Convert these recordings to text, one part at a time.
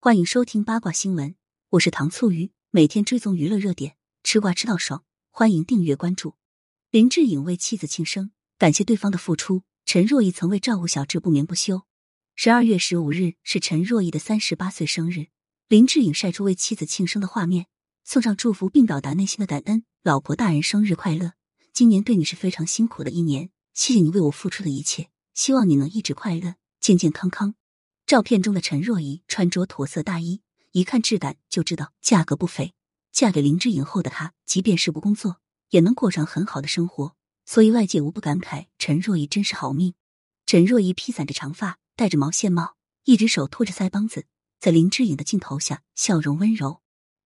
欢迎收听八卦新闻，我是糖醋鱼，每天追踪娱乐热点，吃瓜吃到爽，欢迎订阅关注。林志颖为妻子庆生，感谢对方的付出。陈若仪曾为照顾小智不眠不休。十二月十五日是陈若仪的三十八岁生日，林志颖晒出为妻子庆生的画面，送上祝福并表达内心的感恩：“老婆大人生日快乐！今年对你是非常辛苦的一年，谢谢你为我付出的一切，希望你能一直快乐，健健康康。”照片中的陈若仪穿着驼色大衣，一看质感就知道价格不菲。嫁给林志颖后的她，即便是不工作，也能过上很好的生活，所以外界无不感慨陈若仪真是好命。陈若仪披散着长发，戴着毛线帽，一只手托着腮帮子，在林志颖的镜头下，笑容温柔。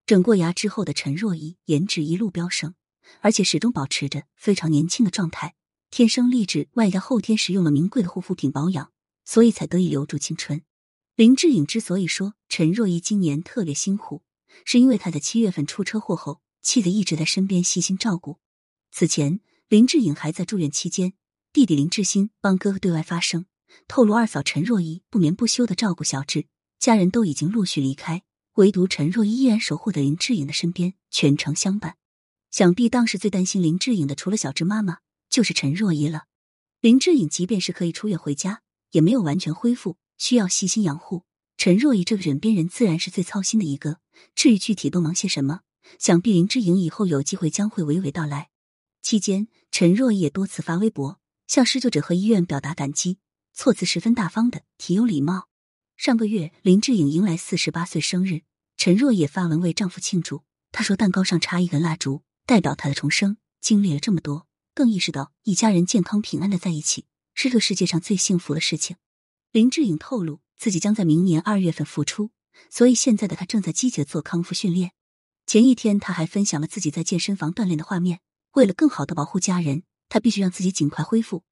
整过牙之后的陈若仪，颜值一路飙升，而且始终保持着非常年轻的状态，天生丽质，外加后天使用了名贵的护肤品保养，所以才得以留住青春。林志颖之所以说陈若仪今年特别辛苦，是因为他在七月份出车祸后，妻子一直在身边细心照顾。此前，林志颖还在住院期间，弟弟林志新帮哥哥对外发声，透露二嫂陈若仪不眠不休的照顾小智，家人都已经陆续离开，唯独陈若仪依然守护在林志颖的身边，全程相伴。想必当时最担心林志颖的，除了小智妈妈，就是陈若仪了。林志颖即便是可以出院回家，也没有完全恢复。需要细心养护，陈若仪这个枕边人自然是最操心的一个。至于具体都忙些什么，想必林志颖以后有机会将会娓娓道来。期间，陈若仪也多次发微博向施救者和医院表达感激，措辞十分大方的，体有礼貌。上个月，林志颖迎来四十八岁生日，陈若也发文为丈夫庆祝。她说：“蛋糕上插一根蜡烛，代表她的重生。经历了这么多，更意识到一家人健康平安的在一起，是这个世界上最幸福的事情。”林志颖透露，自己将在明年二月份复出，所以现在的他正在积极的做康复训练。前一天，他还分享了自己在健身房锻炼的画面。为了更好的保护家人，他必须让自己尽快恢复。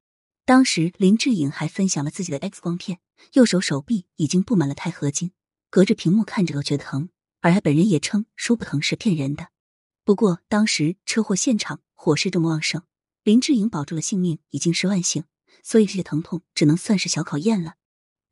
当时，林志颖还分享了自己的 X 光片，右手手臂已经布满了钛合金，隔着屏幕看着都觉得疼。而他本人也称说不疼是骗人的。不过，当时车祸现场火势这么旺盛，林志颖保住了性命已经是万幸，所以这些疼痛只能算是小考验了。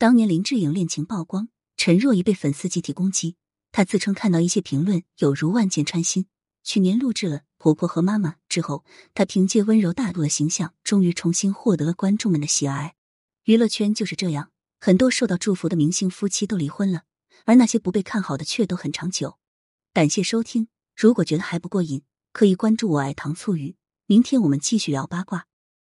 当年林志颖恋情曝光，陈若仪被粉丝集体攻击。她自称看到一些评论有如万箭穿心。去年录制了《婆婆和妈妈》之后，她凭借温柔大度的形象，终于重新获得了观众们的喜爱。娱乐圈就是这样，很多受到祝福的明星夫妻都离婚了，而那些不被看好的却都很长久。感谢收听，如果觉得还不过瘾，可以关注我爱糖醋鱼。明天我们继续聊八卦。